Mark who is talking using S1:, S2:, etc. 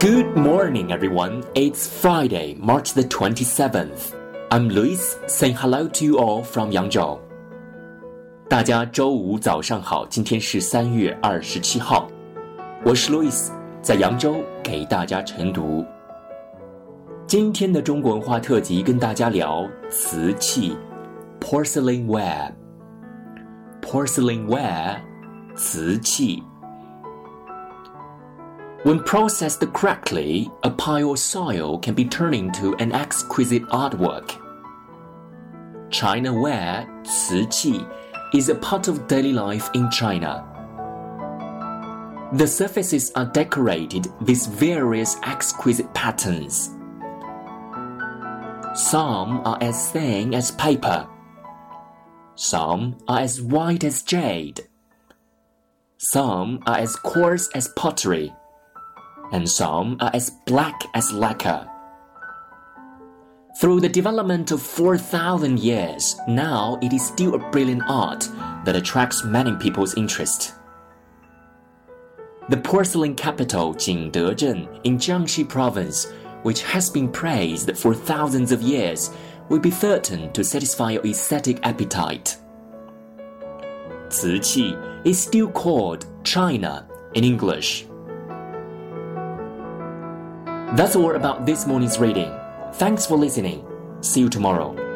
S1: Good morning, everyone. It's Friday, March the 27th. I'm Lewis, saying hello to you all from Yangzhou. 大家周五早上好，今天是三月二十七号，我是 Lewis，在扬州给大家晨读。今天的中国文化特辑跟大家聊瓷器，porcelain ware。porcelain ware，瓷器。When processed correctly, a pile of soil can be turned into an exquisite artwork. China ware, is a part of daily life in China. The surfaces are decorated with various exquisite patterns. Some are as thin as paper. Some are as white as jade. Some are as coarse as pottery. And some are as black as lacquer. Through the development of 4,000 years, now it is still a brilliant art that attracts many people's interest. The porcelain capital Jingdezhen in Jiangxi province, which has been praised for thousands of years, will be certain to satisfy your aesthetic appetite. 瓷器 is still called China in English. That's all about this morning's reading. Thanks for listening. See you tomorrow.